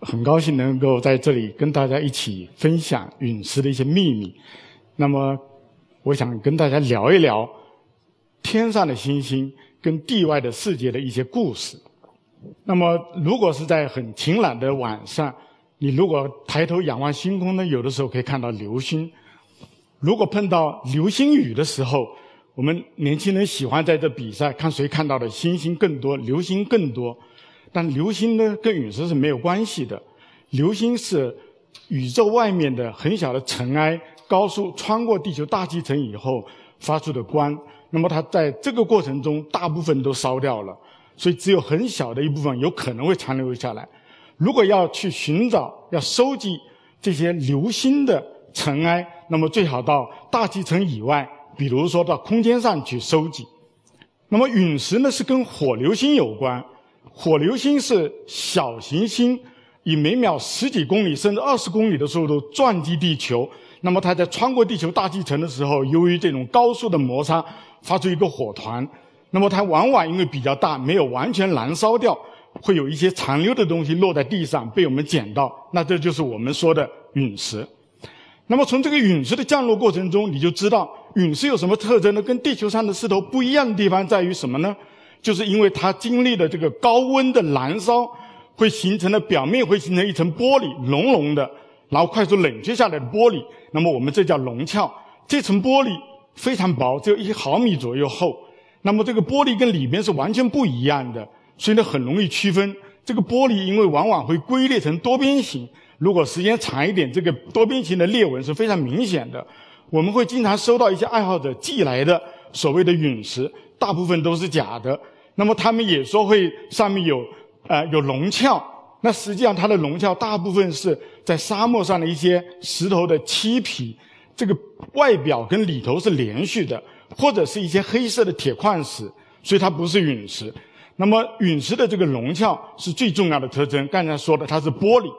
很高兴能够在这里跟大家一起分享陨石的一些秘密。那么，我想跟大家聊一聊天上的星星跟地外的世界的一些故事。那么，如果是在很晴朗的晚上，你如果抬头仰望星空呢，有的时候可以看到流星。如果碰到流星雨的时候，我们年轻人喜欢在这比赛，看谁看到的星星更多，流星更多。但流星呢，跟陨石是没有关系的。流星是宇宙外面的很小的尘埃，高速穿过地球大气层以后发出的光。那么它在这个过程中，大部分都烧掉了，所以只有很小的一部分有可能会残留下来。如果要去寻找、要收集这些流星的尘埃，那么最好到大气层以外，比如说到空间上去收集。那么陨石呢，是跟火流星有关。火流星是小行星以每秒十几公里甚至二十公里的速度撞击地球，那么它在穿过地球大气层的时候，由于这种高速的摩擦，发出一个火团。那么它往往因为比较大，没有完全燃烧掉，会有一些残留的东西落在地上被我们捡到，那这就是我们说的陨石。那么从这个陨石的降落过程中，你就知道陨石有什么特征呢？跟地球上的石头不一样的地方在于什么呢？就是因为它经历了这个高温的燃烧，会形成的表面会形成一层玻璃，熔融的，然后快速冷却下来的玻璃。那么我们这叫熔壳。这层玻璃非常薄，只有一毫米左右厚。那么这个玻璃跟里边是完全不一样的，所以呢很容易区分。这个玻璃因为往往会龟裂成多边形，如果时间长一点，这个多边形的裂纹是非常明显的。我们会经常收到一些爱好者寄来的所谓的陨石。大部分都是假的，那么他们也说会上面有，呃，有龙壳，那实际上它的龙壳大部分是在沙漠上的一些石头的漆皮，这个外表跟里头是连续的，或者是一些黑色的铁矿石，所以它不是陨石。那么陨石的这个龙壳是最重要的特征，刚才说的它是玻璃，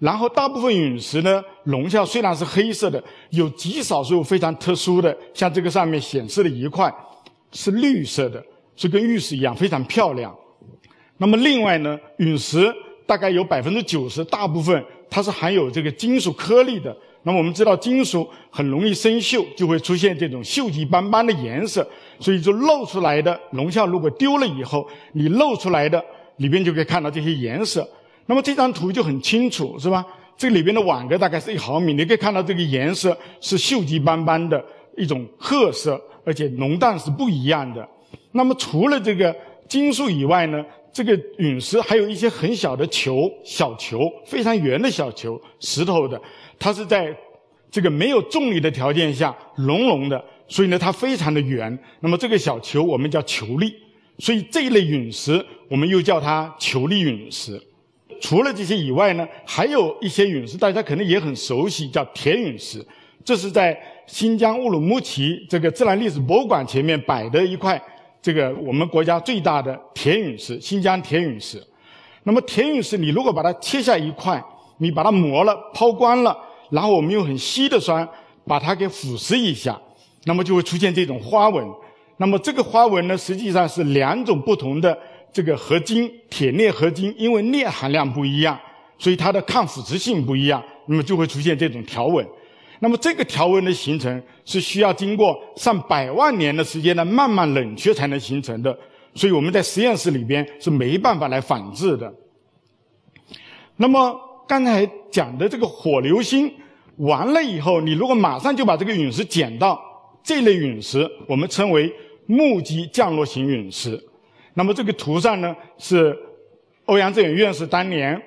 然后大部分陨石呢，龙壳虽然是黑色的，有极少数非常特殊的，像这个上面显示的一块。是绿色的，是跟玉石一样非常漂亮。那么另外呢，陨石大概有百分之九十，大部分它是含有这个金属颗粒的。那么我们知道金属很容易生锈，就会出现这种锈迹斑斑的颜色。所以就露出来的龙壳如果丢了以后，你露出来的里边就可以看到这些颜色。那么这张图就很清楚，是吧？这里边的网格大概是一毫米，你可以看到这个颜色是锈迹斑斑的一种褐色。而且浓淡是不一样的。那么除了这个金属以外呢，这个陨石还有一些很小的球、小球，非常圆的小球，石头的，它是在这个没有重力的条件下熔融的，所以呢它非常的圆。那么这个小球我们叫球粒，所以这一类陨石我们又叫它球粒陨石。除了这些以外呢，还有一些陨石大家可能也很熟悉，叫铁陨石。这是在新疆乌鲁木齐这个自然历史博物馆前面摆的一块，这个我们国家最大的铁陨石——新疆铁陨石。那么铁陨石，你如果把它切下一块，你把它磨了、抛光了，然后我们用很稀的酸把它给腐蚀一下，那么就会出现这种花纹。那么这个花纹呢，实际上是两种不同的这个合金铁镍合金，因为镍含量不一样，所以它的抗腐蚀性不一样，那么就会出现这种条纹。那么这个条纹的形成是需要经过上百万年的时间的慢慢冷却才能形成的，所以我们在实验室里边是没办法来仿制的。那么刚才讲的这个火流星完了以后，你如果马上就把这个陨石捡到，这类陨石我们称为目击降落型陨石。那么这个图上呢是欧阳震远院士当年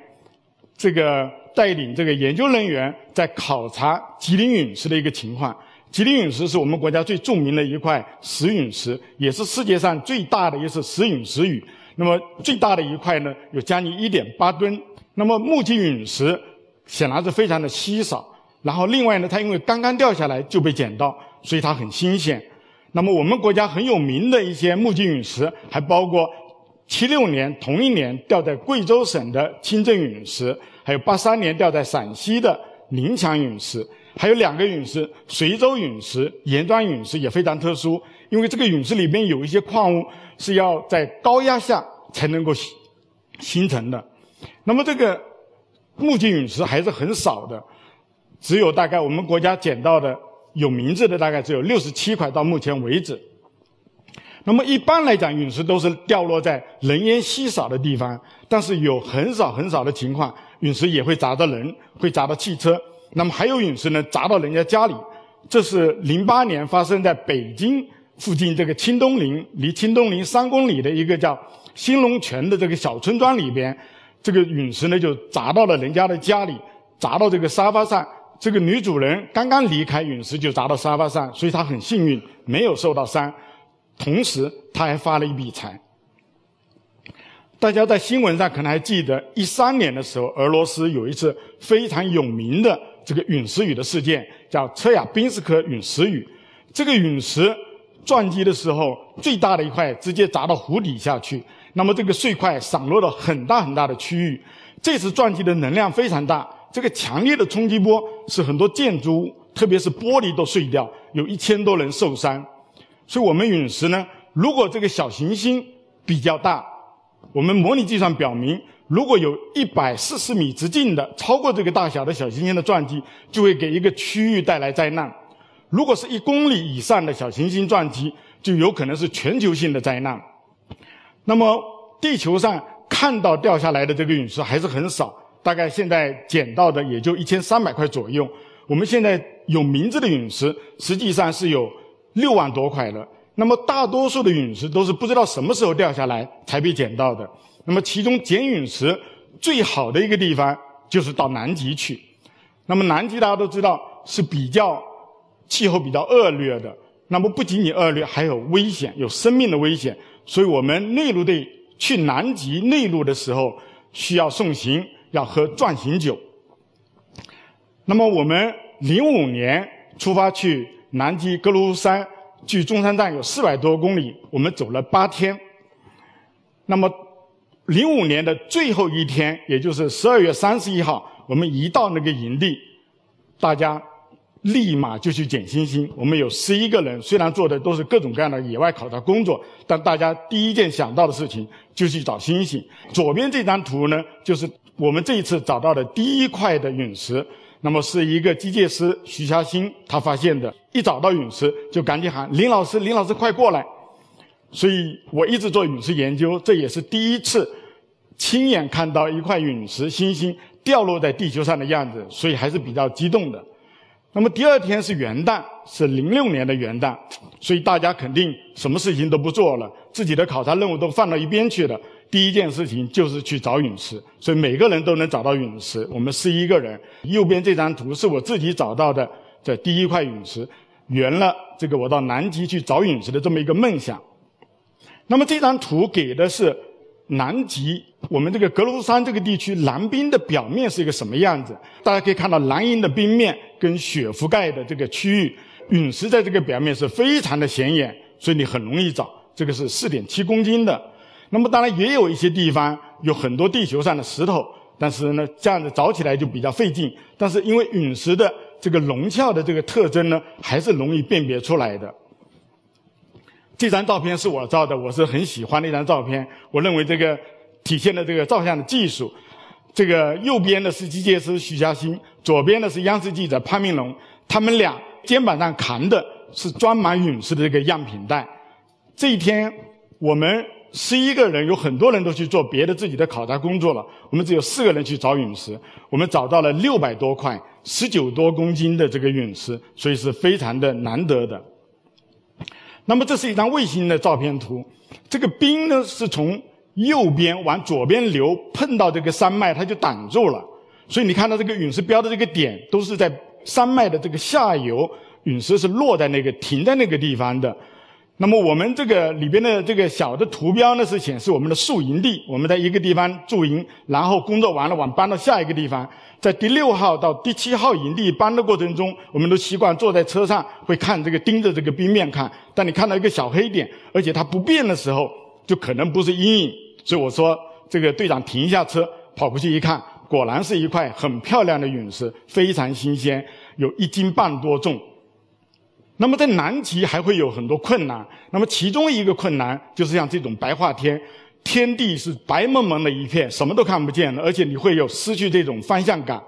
这个。带领这个研究人员在考察吉林陨石的一个情况。吉林陨石是我们国家最著名的一块石陨石，也是世界上最大的一次石陨石雨。那么最大的一块呢，有将近一点八吨。那么目击陨石显然是非常的稀少。然后另外呢，它因为刚刚掉下来就被捡到，所以它很新鲜。那么我们国家很有名的一些目击陨石，还包括七六年同一年掉在贵州省的清镇陨石，还有八三年掉在陕西的宁强陨石，还有两个陨石，随州陨石、盐庄陨石也非常特殊，因为这个陨石里边有一些矿物是要在高压下才能够形形成的。那么这个目击陨石还是很少的。只有大概我们国家捡到的有名字的大概只有六十七块，到目前为止。那么一般来讲，陨石都是掉落在人烟稀少的地方，但是有很少很少的情况，陨石也会砸到人，会砸到汽车。那么还有陨石呢，砸到人家家里。这是零八年发生在北京附近这个清东陵，离清东陵三公里的一个叫兴隆泉的这个小村庄里边，这个陨石呢就砸到了人家的家里，砸到这个沙发上。这个女主人刚刚离开，陨石就砸到沙发上，所以她很幸运，没有受到伤。同时，她还发了一笔财。大家在新闻上可能还记得，一三年的时候，俄罗斯有一次非常有名的这个陨石雨的事件，叫车亚宾斯克陨石雨。这个陨石撞击的时候，最大的一块直接砸到湖底下去，那么这个碎块散落了很大很大的区域。这次撞击的能量非常大。这个强烈的冲击波使很多建筑物，特别是玻璃都碎掉，有一千多人受伤。所以，我们陨石呢，如果这个小行星比较大，我们模拟计算表明，如果有一百四十米直径的超过这个大小的小行星的撞击，就会给一个区域带来灾难；如果是一公里以上的小行星撞击，就有可能是全球性的灾难。那么，地球上看到掉下来的这个陨石还是很少。大概现在捡到的也就一千三百块左右。我们现在有名字的陨石，实际上是有六万多块的。那么大多数的陨石都是不知道什么时候掉下来才被捡到的。那么其中捡陨石最好的一个地方就是到南极去。那么南极大家都知道是比较气候比较恶劣的。那么不仅仅恶劣，还有危险，有生命的危险。所以我们内陆队去南极内陆的时候需要送行。要喝壮行酒。那么我们零五年出发去南极格鲁山，距中山站有四百多公里，我们走了八天。那么零五年的最后一天，也就是十二月三十一号，我们一到那个营地，大家。立马就去捡星星。我们有十一个人，虽然做的都是各种各样的野外考察工作，但大家第一件想到的事情就去找星星。左边这张图呢，就是我们这一次找到的第一块的陨石。那么是一个机械师徐霞新他发现的。一找到陨石，就赶紧喊林老师，林老师快过来。所以我一直做陨石研究，这也是第一次亲眼看到一块陨石星星掉落在地球上的样子，所以还是比较激动的。那么第二天是元旦，是零六年的元旦，所以大家肯定什么事情都不做了，自己的考察任务都放到一边去了。第一件事情就是去找陨石，所以每个人都能找到陨石。我们十一个人，右边这张图是我自己找到的这第一块陨石，圆了这个我到南极去找陨石的这么一个梦想。那么这张图给的是。南极，我们这个格鲁山这个地区蓝冰的表面是一个什么样子？大家可以看到蓝银的冰面跟雪覆盖的这个区域，陨石在这个表面是非常的显眼，所以你很容易找。这个是四点七公斤的。那么当然也有一些地方有很多地球上的石头，但是呢这样子找起来就比较费劲。但是因为陨石的这个龙壳的这个特征呢，还是容易辨别出来的。这张照片是我照的，我是很喜欢的一张照片。我认为这个体现了这个照相的技术。这个右边的是机械师徐嘉欣，左边的是央视记者潘明龙，他们俩肩膀上扛的是装满陨石的这个样品袋。这一天，我们十一个人，有很多人都去做别的自己的考察工作了，我们只有四个人去找陨石。我们找到了六百多块、十九多公斤的这个陨石，所以是非常的难得的。那么这是一张卫星的照片图，这个冰呢是从右边往左边流，碰到这个山脉它就挡住了，所以你看到这个陨石标的这个点都是在山脉的这个下游，陨石是落在那个停在那个地方的。那么我们这个里边的这个小的图标呢，是显示我们的宿营地。我们在一个地方驻营，然后工作完了，往搬到下一个地方。在第六号到第七号营地搬的过程中，我们都习惯坐在车上，会看这个盯着这个冰面看。当你看到一个小黑点，而且它不变的时候，就可能不是阴影。所以我说，这个队长停一下车，跑过去一看，果然是一块很漂亮的陨石，非常新鲜，有一斤半多重。那么在南极还会有很多困难，那么其中一个困难就是像这种白化天，天地是白蒙蒙的一片，什么都看不见了，而且你会有失去这种方向感。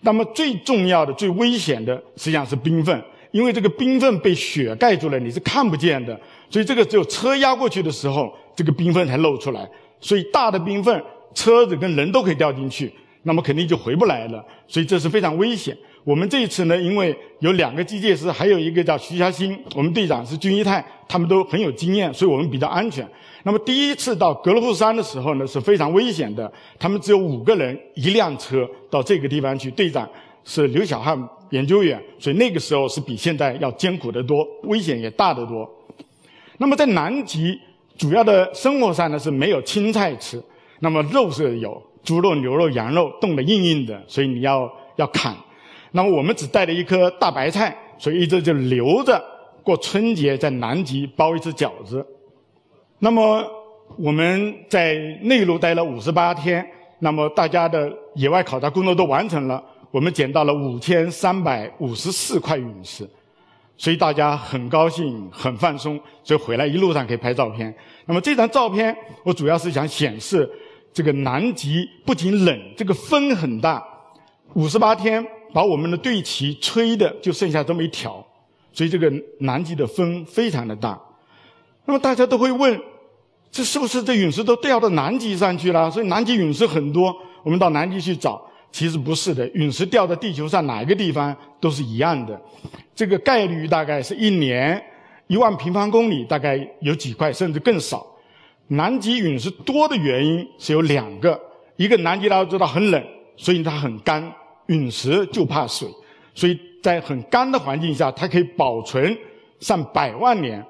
那么最重要的、最危险的实际上是冰缝，因为这个冰缝被雪盖住了，你是看不见的，所以这个只有车压过去的时候，这个冰缝才露出来。所以大的冰缝，车子跟人都可以掉进去，那么肯定就回不来了，所以这是非常危险。我们这一次呢，因为有两个机械师，还有一个叫徐霞欣，我们队长是军一泰，他们都很有经验，所以我们比较安全。那么第一次到格罗夫山的时候呢，是非常危险的。他们只有五个人，一辆车到这个地方去。队长是刘小汉研究员，所以那个时候是比现在要艰苦得多，危险也大得多。那么在南极，主要的生活上呢是没有青菜吃，那么肉是有猪肉、牛肉、羊肉，冻得硬硬的，所以你要要砍。那么我们只带了一颗大白菜，所以一直就留着过春节，在南极包一次饺子。那么我们在内陆待了五十八天，那么大家的野外考察工作都完成了，我们捡到了五千三百五十四块陨石，所以大家很高兴，很放松，所以回来一路上可以拍照片。那么这张照片，我主要是想显示这个南极不仅冷，这个风很大，五十八天。把我们的队旗吹的就剩下这么一条，所以这个南极的风非常的大。那么大家都会问，这是不是这陨石都掉到南极上去了？所以南极陨石很多，我们到南极去找，其实不是的。陨石掉到地球上哪一个地方都是一样的，这个概率大概是一年一万平方公里，大概有几块甚至更少。南极陨石多的原因是有两个，一个南极大家知道很冷，所以它很干。陨石就怕水，所以在很干的环境下，它可以保存上百万年。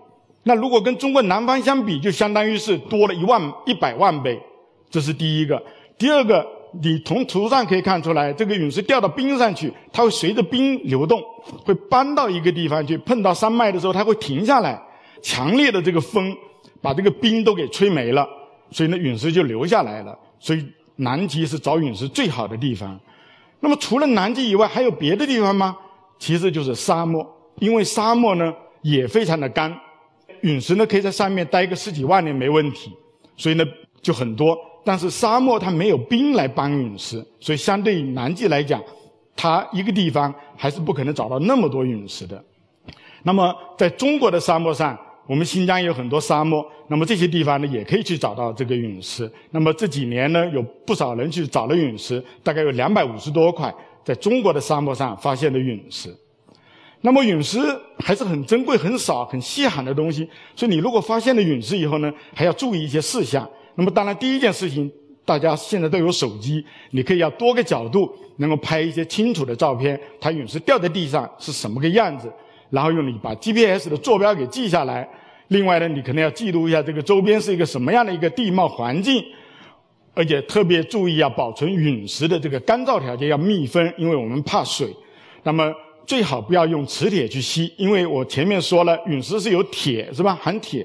那如果跟中国南方相比，就相当于是多了一万一百万倍。这是第一个。第二个，你从图上可以看出来，这个陨石掉到冰上去，它会随着冰流动，会搬到一个地方去，碰到山脉的时候，它会停下来。强烈的这个风把这个冰都给吹没了，所以呢，陨石就留下来了。所以南极是找陨石最好的地方。那么除了南极以外，还有别的地方吗？其实就是沙漠，因为沙漠呢也非常的干，陨石呢可以在上面待个十几万年没问题，所以呢就很多。但是沙漠它没有冰来帮陨石，所以相对于南极来讲，它一个地方还是不可能找到那么多陨石的。那么在中国的沙漠上。我们新疆有很多沙漠，那么这些地方呢，也可以去找到这个陨石。那么这几年呢，有不少人去找了陨石，大概有两百五十多块，在中国的沙漠上发现的陨石。那么陨石还是很珍贵、很少、很稀罕的东西，所以你如果发现了陨石以后呢，还要注意一些事项。那么当然，第一件事情，大家现在都有手机，你可以要多个角度，能够拍一些清楚的照片，它陨石掉在地上是什么个样子。然后用你把 GPS 的坐标给记下来，另外呢，你可能要记录一下这个周边是一个什么样的一个地貌环境，而且特别注意要保存陨石的这个干燥条件，要密封，因为我们怕水。那么最好不要用磁铁去吸，因为我前面说了，陨石是有铁是吧？含铁，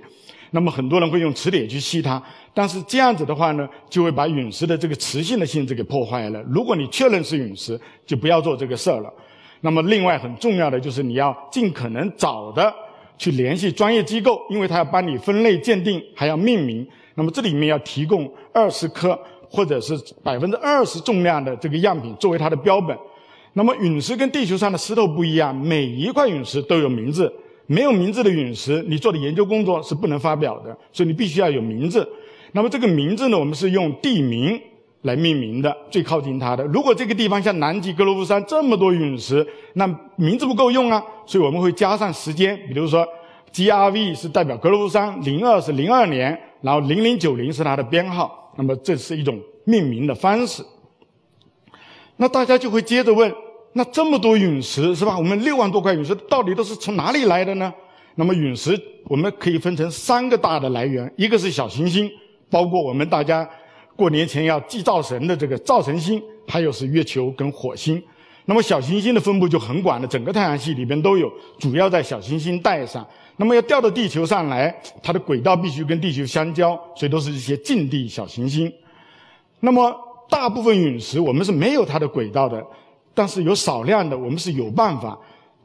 那么很多人会用磁铁去吸它，但是这样子的话呢，就会把陨石的这个磁性的性质给破坏了。如果你确认是陨石，就不要做这个事儿了。那么，另外很重要的就是你要尽可能早的去联系专业机构，因为他要帮你分类鉴定，还要命名。那么这里面要提供二十克或者是百分之二十重量的这个样品作为它的标本。那么陨石跟地球上的石头不一样，每一块陨石都有名字，没有名字的陨石，你做的研究工作是不能发表的，所以你必须要有名字。那么这个名字呢，我们是用地名。来命名的最靠近它的。如果这个地方像南极格罗夫山这么多陨石，那名字不够用啊，所以我们会加上时间，比如说 G R V 是代表格罗夫山，零二是零二年，然后零零九零是它的编号。那么这是一种命名的方式。那大家就会接着问：那这么多陨石是吧？我们六万多块陨石到底都是从哪里来的呢？那么陨石我们可以分成三个大的来源，一个是小行星，包括我们大家过年前要祭灶神的这个灶神星，还有是月球跟火星。那么小行星的分布就很广的，整个太阳系里边都有，主要在小行星带上。那么要掉到地球上来，它的轨道必须跟地球相交，所以都是一些近地小行星。那么大部分陨石我们是没有它的轨道的，但是有少量的我们是有办法，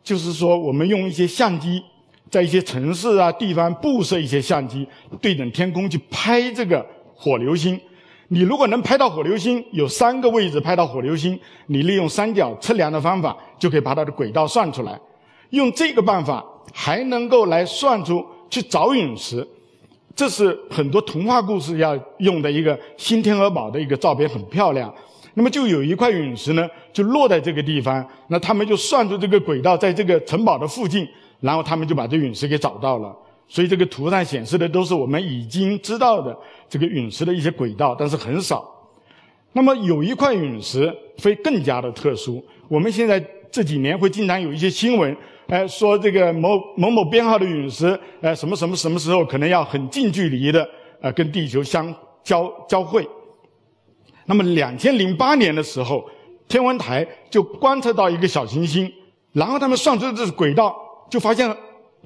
就是说我们用一些相机，在一些城市啊地方布设一些相机，对准天空去拍这个火流星。你如果能拍到火流星，有三个位置拍到火流星，你利用三角测量的方法就可以把它的轨道算出来。用这个办法还能够来算出去找陨石，这是很多童话故事要用的一个新天鹅堡的一个照片，很漂亮。那么就有一块陨石呢，就落在这个地方，那他们就算出这个轨道在这个城堡的附近，然后他们就把这陨石给找到了。所以这个图上显示的都是我们已经知道的这个陨石的一些轨道，但是很少。那么有一块陨石会更加的特殊。我们现在这几年会经常有一些新闻，哎，说这个某某某编号的陨石，哎，什么什么什么时候可能要很近距离的呃跟地球相交交汇。那么两千零八年的时候，天文台就观测到一个小行星，然后他们算出这轨道，就发现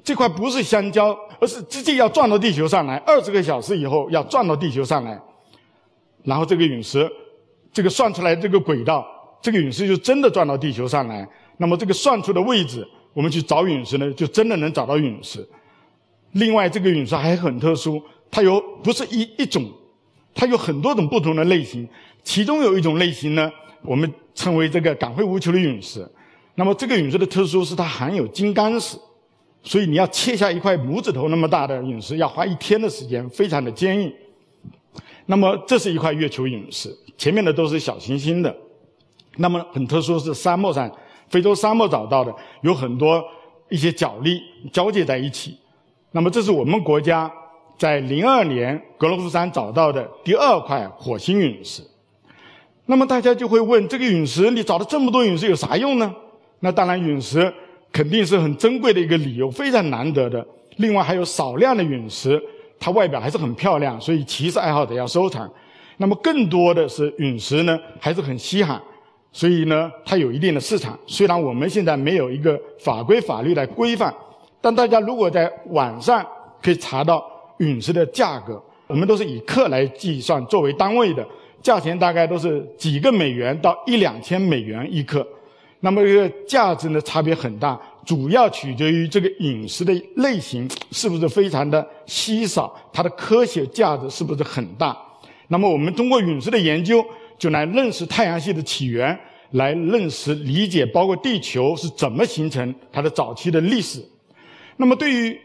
这块不是相交。而是直接要撞到地球上来，二十个小时以后要撞到地球上来，然后这个陨石，这个算出来这个轨道，这个陨石就真的撞到地球上来。那么这个算出的位置，我们去找陨石呢，就真的能找到陨石。另外，这个陨石还很特殊，它有不是一一种，它有很多种不同的类型。其中有一种类型呢，我们称为这个赶会无球的陨石。那么这个陨石的特殊是它含有金刚石。所以你要切下一块拇指头那么大的陨石，要花一天的时间，非常的坚硬。那么这是一块月球陨石，前面的都是小行星的。那么很特殊是沙漠上，非洲沙漠找到的，有很多一些角砾交界在一起。那么这是我们国家在零二年格罗夫山找到的第二块火星陨石。那么大家就会问，这个陨石你找了这么多陨石有啥用呢？那当然陨石。肯定是很珍贵的一个理由，非常难得的。另外还有少量的陨石，它外表还是很漂亮，所以骑士爱好者要收藏。那么更多的是陨石呢，还是很稀罕，所以呢，它有一定的市场。虽然我们现在没有一个法规法律来规范，但大家如果在网上可以查到陨石的价格，我们都是以克来计算作为单位的，价钱大概都是几个美元到一两千美元一克。那么这个价值呢差别很大，主要取决于这个陨石的类型是不是非常的稀少，它的科学价值是不是很大。那么我们通过陨石的研究，就来认识太阳系的起源，来认识理解包括地球是怎么形成它的早期的历史。那么对于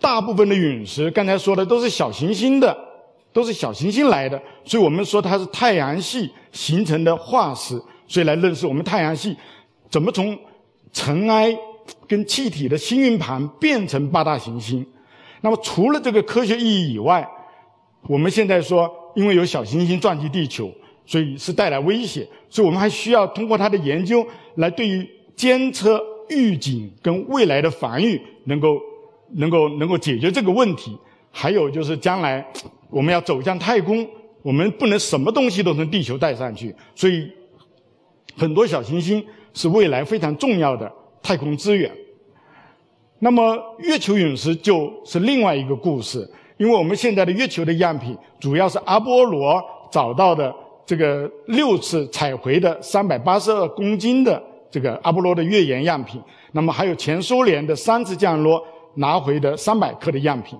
大部分的陨石，刚才说的都是小行星的，都是小行星来的，所以我们说它是太阳系形成的化石，所以来认识我们太阳系。怎么从尘埃跟气体的星云盘变成八大行星？那么除了这个科学意义以外，我们现在说，因为有小行星撞击地球，所以是带来威胁，所以我们还需要通过它的研究来对于监测、预警跟未来的防御，能够能够能够解决这个问题。还有就是将来我们要走向太空，我们不能什么东西都从地球带上去，所以很多小行星。是未来非常重要的太空资源。那么月球陨石就是另外一个故事，因为我们现在的月球的样品主要是阿波罗找到的这个六次采回的三百八十二公斤的这个阿波罗的月岩样品，那么还有前苏联的三次降落拿回的三百克的样品。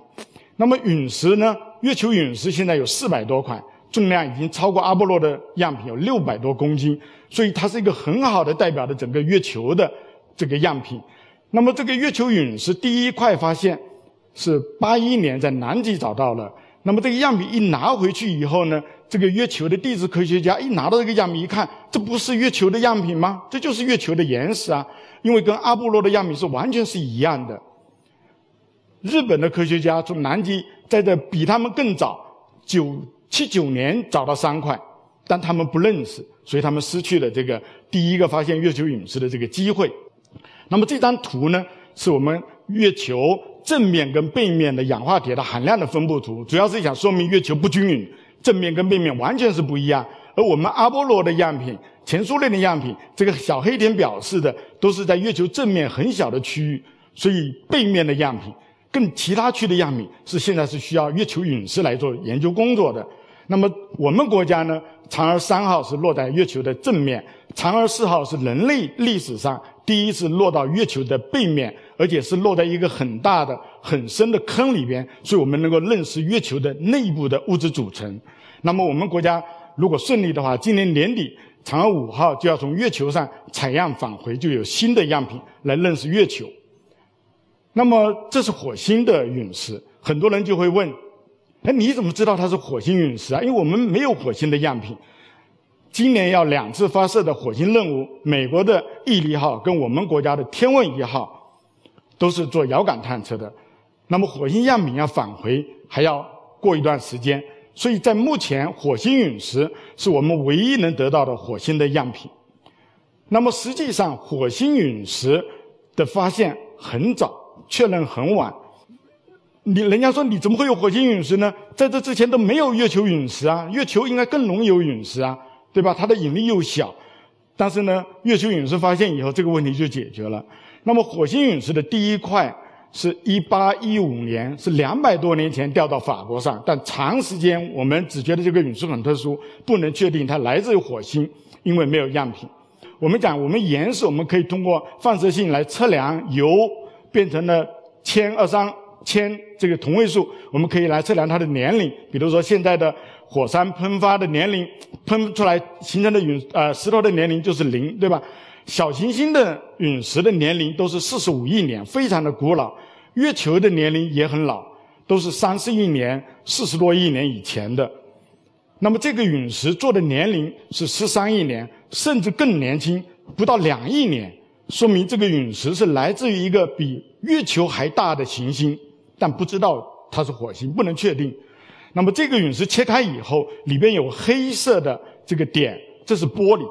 那么陨石呢？月球陨石现在有四百多块。重量已经超过阿波罗的样品有六百多公斤，所以它是一个很好的代表的整个月球的这个样品。那么这个月球陨石第一块发现是八一年在南极找到了。那么这个样品一拿回去以后呢，这个月球的地质科学家一拿到这个样品一看，这不是月球的样品吗？这就是月球的岩石啊，因为跟阿波罗的样品是完全是一样的。日本的科学家从南极在这比他们更早九。七九年找到三块，但他们不认识，所以他们失去了这个第一个发现月球陨石的这个机会。那么这张图呢，是我们月球正面跟背面的氧化铁的含量的分布图，主要是想说明月球不均匀，正面跟背面完全是不一样。而我们阿波罗的样品、前苏联的样品，这个小黑点表示的都是在月球正面很小的区域，所以背面的样品跟其他区的样品是现在是需要月球陨石来做研究工作的。那么我们国家呢，嫦娥三号是落在月球的正面，嫦娥四号是人类历史上第一次落到月球的背面，而且是落在一个很大的、很深的坑里边，所以我们能够认识月球的内部的物质组成。那么我们国家如果顺利的话，今年年底嫦娥五号就要从月球上采样返回，就有新的样品来认识月球。那么这是火星的陨石，很多人就会问。哎，你怎么知道它是火星陨石啊？因为我们没有火星的样品。今年要两次发射的火星任务，美国的毅力号跟我们国家的天问一号，都是做遥感探测的。那么火星样品要返回，还要过一段时间。所以在目前，火星陨石是我们唯一能得到的火星的样品。那么实际上，火星陨石的发现很早，确认很晚。你人家说你怎么会有火星陨石呢？在这之前都没有月球陨石啊，月球应该更容易有陨石啊，对吧？它的引力又小，但是呢，月球陨石发现以后，这个问题就解决了。那么火星陨石的第一块是1815年，是两百多年前掉到法国上，但长时间我们只觉得这个陨石很特殊，不能确定它来自于火星，因为没有样品。我们讲我们岩石，我们可以通过放射性来测量铀变成了铅二三。铅这个同位素，我们可以来测量它的年龄。比如说，现在的火山喷发的年龄，喷出来形成的陨呃石头的年龄就是零，对吧？小行星的陨石的年龄都是四十五亿年，非常的古老。月球的年龄也很老，都是三十亿年、四十多亿年以前的。那么这个陨石做的年龄是十三亿年，甚至更年轻，不到两亿年，说明这个陨石是来自于一个比月球还大的行星。但不知道它是火星，不能确定。那么这个陨石切开以后，里边有黑色的这个点，这是玻璃，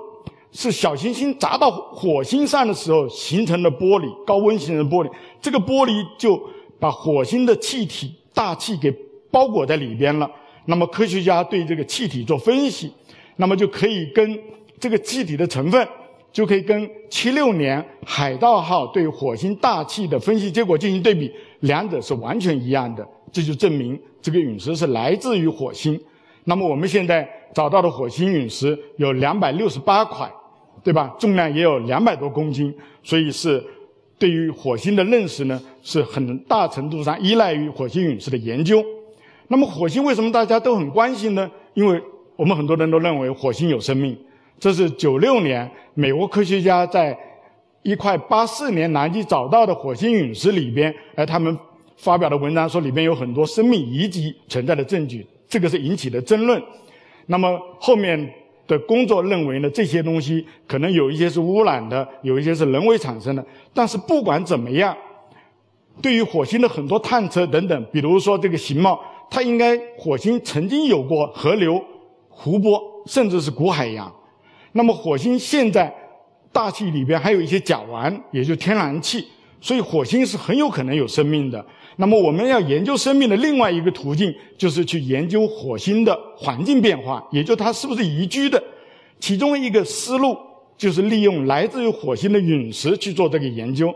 是小行星砸到火星上的时候形成的玻璃，高温形成的玻璃。这个玻璃就把火星的气体、大气给包裹在里边了。那么科学家对这个气体做分析，那么就可以跟这个气体的成分，就可以跟七六年海盗号对火星大气的分析结果进行对比。两者是完全一样的，这就证明这个陨石是来自于火星。那么我们现在找到的火星陨石有两百六十八块，对吧？重量也有两百多公斤，所以是对于火星的认识呢，是很大程度上依赖于火星陨石的研究。那么火星为什么大家都很关心呢？因为我们很多人都认为火星有生命。这是九六年美国科学家在。一块八四年南极找到的火星陨石里边，而他们发表的文章说里边有很多生命遗迹存在的证据，这个是引起的争论。那么后面的工作认为呢，这些东西可能有一些是污染的，有一些是人为产生的。但是不管怎么样，对于火星的很多探测等等，比如说这个形貌，它应该火星曾经有过河流、湖泊，甚至是古海洋。那么火星现在。大气里边还有一些甲烷，也就天然气，所以火星是很有可能有生命的。那么我们要研究生命的另外一个途径，就是去研究火星的环境变化，也就它是不是宜居的。其中一个思路就是利用来自于火星的陨石去做这个研究。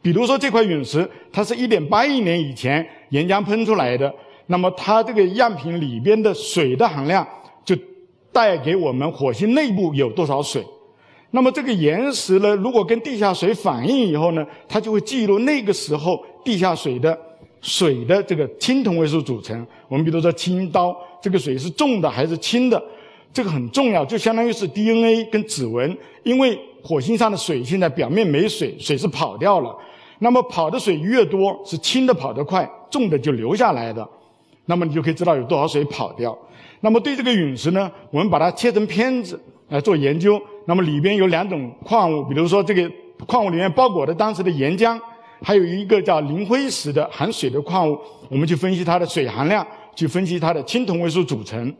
比如说这块陨石，它是一点八亿年以前岩浆喷出来的，那么它这个样品里边的水的含量，就带给我们火星内部有多少水。那么这个岩石呢，如果跟地下水反应以后呢，它就会记录那个时候地下水的水的这个氢同位素组成。我们比如说青刀，这个水是重的还是轻的，这个很重要，就相当于是 DNA 跟指纹。因为火星上的水现在表面没水，水是跑掉了。那么跑的水越多，是轻的跑得快，重的就留下来的。那么你就可以知道有多少水跑掉。那么对这个陨石呢，我们把它切成片子来做研究。那么里边有两种矿物，比如说这个矿物里面包裹的当时的岩浆，还有一个叫磷灰石的含水的矿物，我们去分析它的水含量，去分析它的氢同位素组成。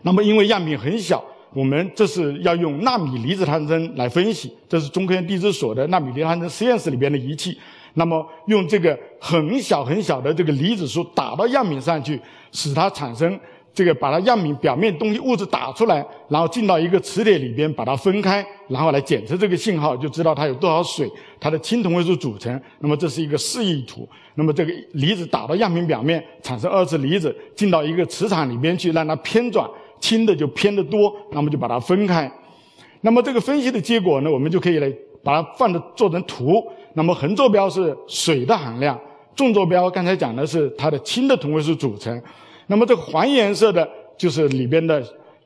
那么因为样品很小，我们这是要用纳米离子探针来分析，这是中科院地质所的纳米离子探针实验室里边的仪器。那么用这个很小很小的这个离子束打到样品上去，使它产生这个把它样品表面东西物质打出来，然后进到一个磁铁里边把它分开，然后来检测这个信号，就知道它有多少水，它的氢同位素组成。那么这是一个示意图。那么这个离子打到样品表面，产生二次离子，进到一个磁场里边去，让它偏转，氢的就偏得多，那么就把它分开。那么这个分析的结果呢，我们就可以来把它放的做成图。那么横坐标是水的含量，纵坐标刚才讲的是它的氢的同位素组成。那么这个黄颜色的就是里边的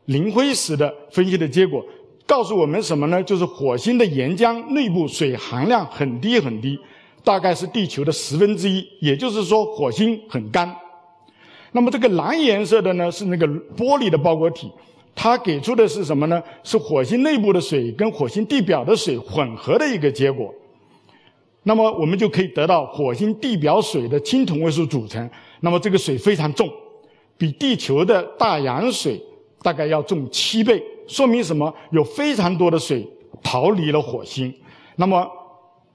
磷灰石的分析的结果，告诉我们什么呢？就是火星的岩浆内部水含量很低很低。大概是地球的十分之一，也就是说火星很干。那么这个蓝颜色的呢，是那个玻璃的包裹体，它给出的是什么呢？是火星内部的水跟火星地表的水混合的一个结果。那么我们就可以得到火星地表水的氢同位素组成。那么这个水非常重，比地球的大洋水大概要重七倍，说明什么？有非常多的水逃离了火星。那么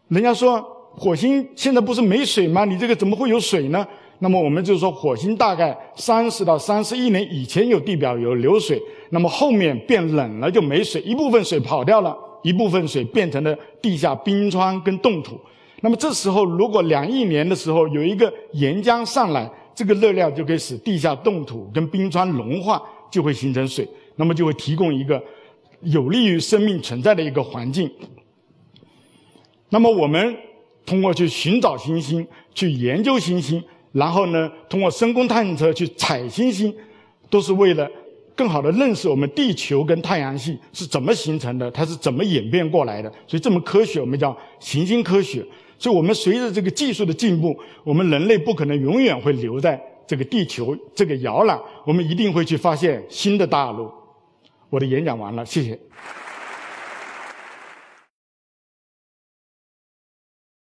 人家说。火星现在不是没水吗？你这个怎么会有水呢？那么我们就说，火星大概三十到三十亿年以前有地表有流水，那么后面变冷了就没水，一部分水跑掉了，一部分水变成了地下冰川跟冻土。那么这时候如果两亿年的时候有一个岩浆上来，这个热量就可以使地下冻土跟冰川融化，就会形成水，那么就会提供一个有利于生命存在的一个环境。那么我们。通过去寻找星星，去研究星星，然后呢，通过深空探测去采星星，都是为了更好的认识我们地球跟太阳系是怎么形成的，它是怎么演变过来的。所以这门科学我们叫行星科学。所以我们随着这个技术的进步，我们人类不可能永远会留在这个地球这个摇篮，我们一定会去发现新的大陆。我的演讲完了，谢谢。